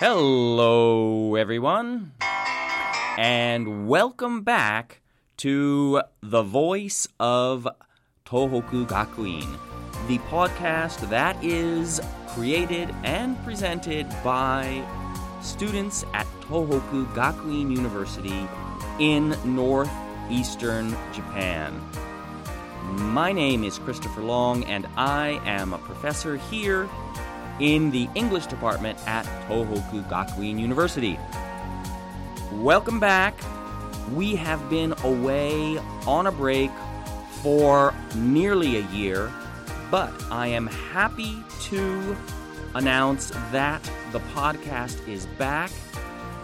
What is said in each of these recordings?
Hello, everyone, and welcome back to The Voice of Tohoku Gakuin, the podcast that is created and presented by students at Tohoku Gakuin University in northeastern Japan. My name is Christopher Long, and I am a professor here in the English department at Tohoku Gakuin University. Welcome back. We have been away on a break for nearly a year, but I am happy to announce that the podcast is back,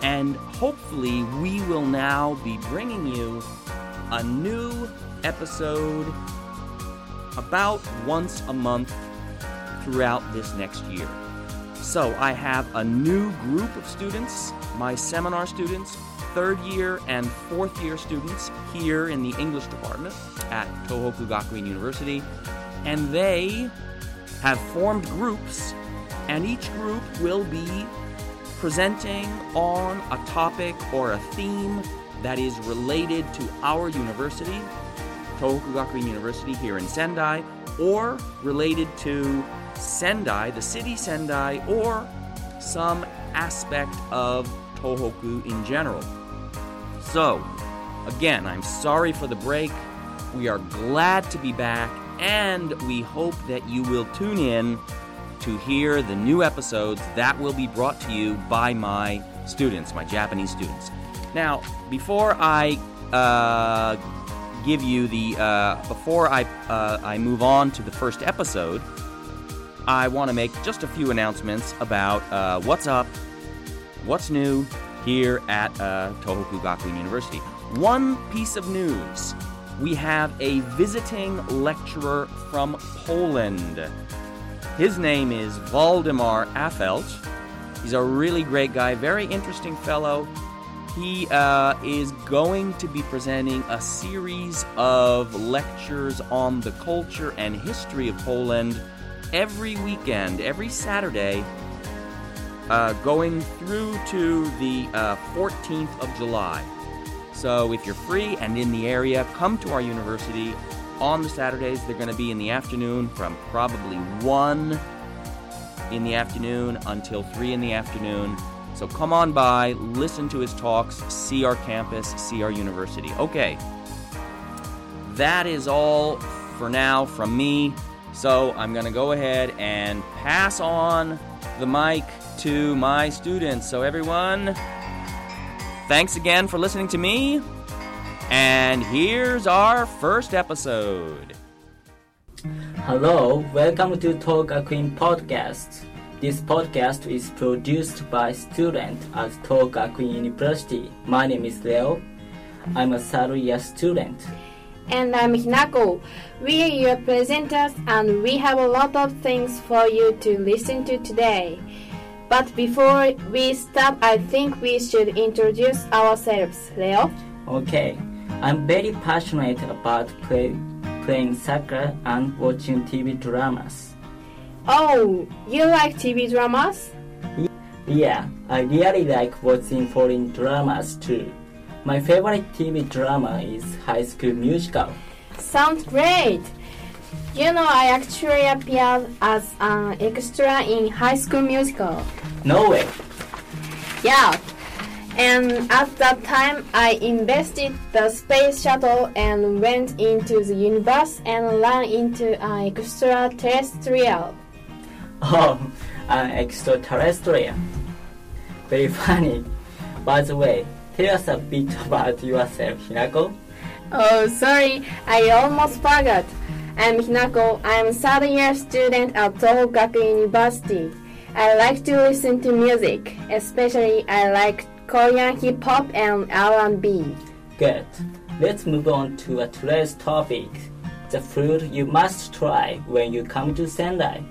and hopefully, we will now be bringing you a new episode about once a month throughout this next year. So, I have a new group of students, my seminar students, third year and fourth year students here in the English department at Tohoku Gakuin University, and they have formed groups, and each group will be presenting on a topic or a theme that is related to our university, Tohoku Gakuin University here in Sendai, or related to Sendai, the city Sendai, or some aspect of Tohoku in general. So, again, I'm sorry for the break. We are glad to be back, and we hope that you will tune in to hear the new episodes that will be brought to you by my students, my Japanese students. Now, before I uh, give you the uh, before I uh, I move on to the first episode, I want to make just a few announcements about uh, what's up, what's new here at uh, Tohoku Gakuin University. One piece of news: we have a visiting lecturer from Poland. His name is Waldemar Affelt. He's a really great guy, very interesting fellow. He uh, is going to be presenting a series of lectures on the culture and history of Poland every weekend, every Saturday, uh, going through to the uh, 14th of July. So if you're free and in the area, come to our university on the Saturdays. They're going to be in the afternoon from probably 1 in the afternoon until 3 in the afternoon. So come on by, listen to his talks, see our campus, see our university. Okay, that is all for now from me. So I'm going to go ahead and pass on the mic to my students. So, everyone, thanks again for listening to me. And here's our first episode. Hello, welcome to Tohoku Gakuin podcast. This podcast is produced by students at Queen University. My name is Leo. I'm a third year student. And I'm Hinako. We are your presenters and we have a lot of things for you to listen to today. But before we start, I think we should introduce ourselves. Leo? Okay, I'm very passionate about play, playing soccer and watching TV dramas. Oh, you like TV dramas? Yeah, I really like watching foreign dramas too. My favorite TV drama is High School Musical. Sounds great! You know, I actually appeared as an extra in High School Musical. No way! Yeah, and at that time I invested the space shuttle and went into the universe and ran into an extraterrestrial. Oh, an extraterrestrial. Very funny. By the way, tell us a bit about yourself, Hinako. Oh, sorry, I almost forgot. I'm Hinako. I'm a third year student at Tohoku University. I like to listen to music, especially I like Korean hip hop and R&B. Good. Let's move on to a today's topic. The food you must try when you come to Sendai.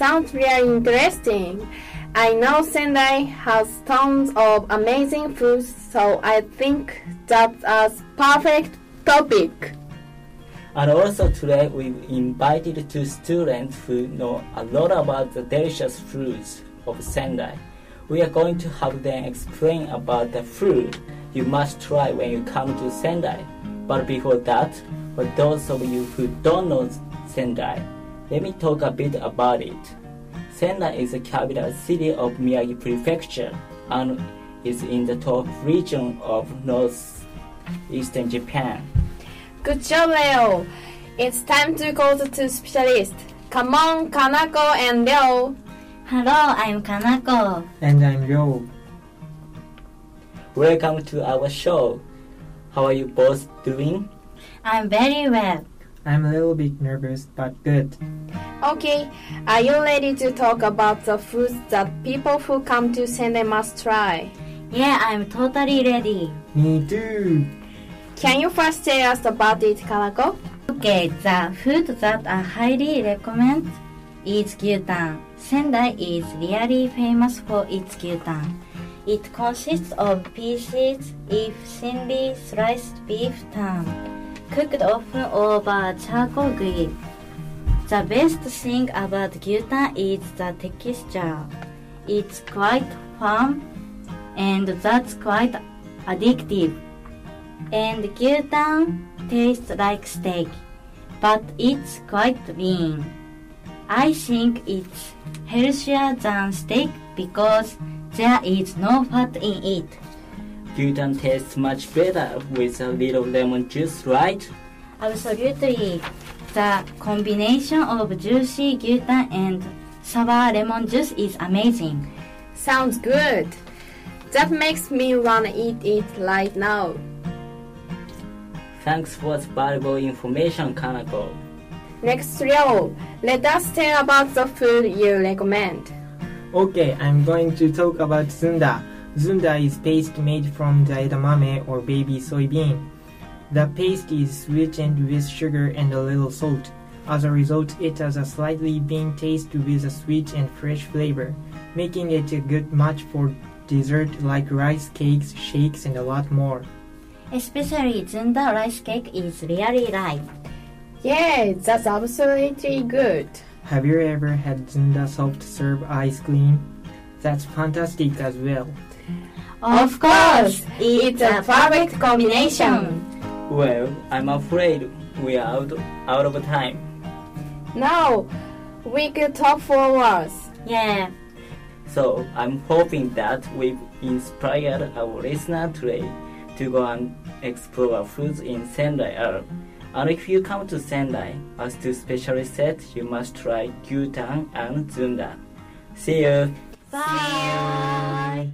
Sounds really interesting. I know Sendai has tons of amazing foods, so I think that's a perfect topic. And also today we invited two students who know a lot about the delicious foods of Sendai. We are going to have them explain about the food you must try when you come to Sendai. But before that, for those of you who don't know Sendai, let me talk a bit about it. Sendai is the capital city of Miyagi Prefecture and is in the top region of northeastern Japan. Good job, Leo. It's time to go to two specialists. Come on, Kanako and Leo. Hello, I'm Kanako. And I'm Leo. Welcome to our show. How are you both doing? I'm very well. I'm a little bit nervous, but good. Okay, are you ready to talk about the foods that people who come to Sendai must try? Yeah, I'm totally ready. Me too. Can you first tell us about it, Kanako? Okay, the food that I highly recommend is gyutan. Sendai is really famous for its gyutan. It consists of pieces of thinly sliced beef tongue, cooked often over uh, charcoal grill. The best thing about gyutan is the texture. It's quite firm and that's quite addictive. And gyutan tastes like steak, but it's quite lean. I think it's healthier than steak because there is no fat in it. Gyutan tastes much better with a little lemon juice, right? Absolutely. The combination of juicy gyutan and sour lemon juice is amazing. Sounds good. That makes me wanna eat it right now. Thanks for the valuable information, Kanako. Next, Leo, let us tell about the food you recommend. Okay, I'm going to talk about zunda. Zunda is paste made from the edamame or baby soybean. The paste is sweetened with sugar and a little salt. As a result, it has a slightly bean taste with a sweet and fresh flavor, making it a good match for dessert like rice cakes, shakes, and a lot more. Especially zunda rice cake is really right. Yeah, that's absolutely good. Have you ever had Zunda soft serve ice cream? That's fantastic as well. Of course, it's a perfect combination. Well, I'm afraid we are out, out of time. Now, we could talk for hours. Yeah, So I'm hoping that we've inspired our listener today to go and explore foods in Sendai area. And if you come to Sendai, as two specialists said, you must try gyutan and zunda. See you. bye.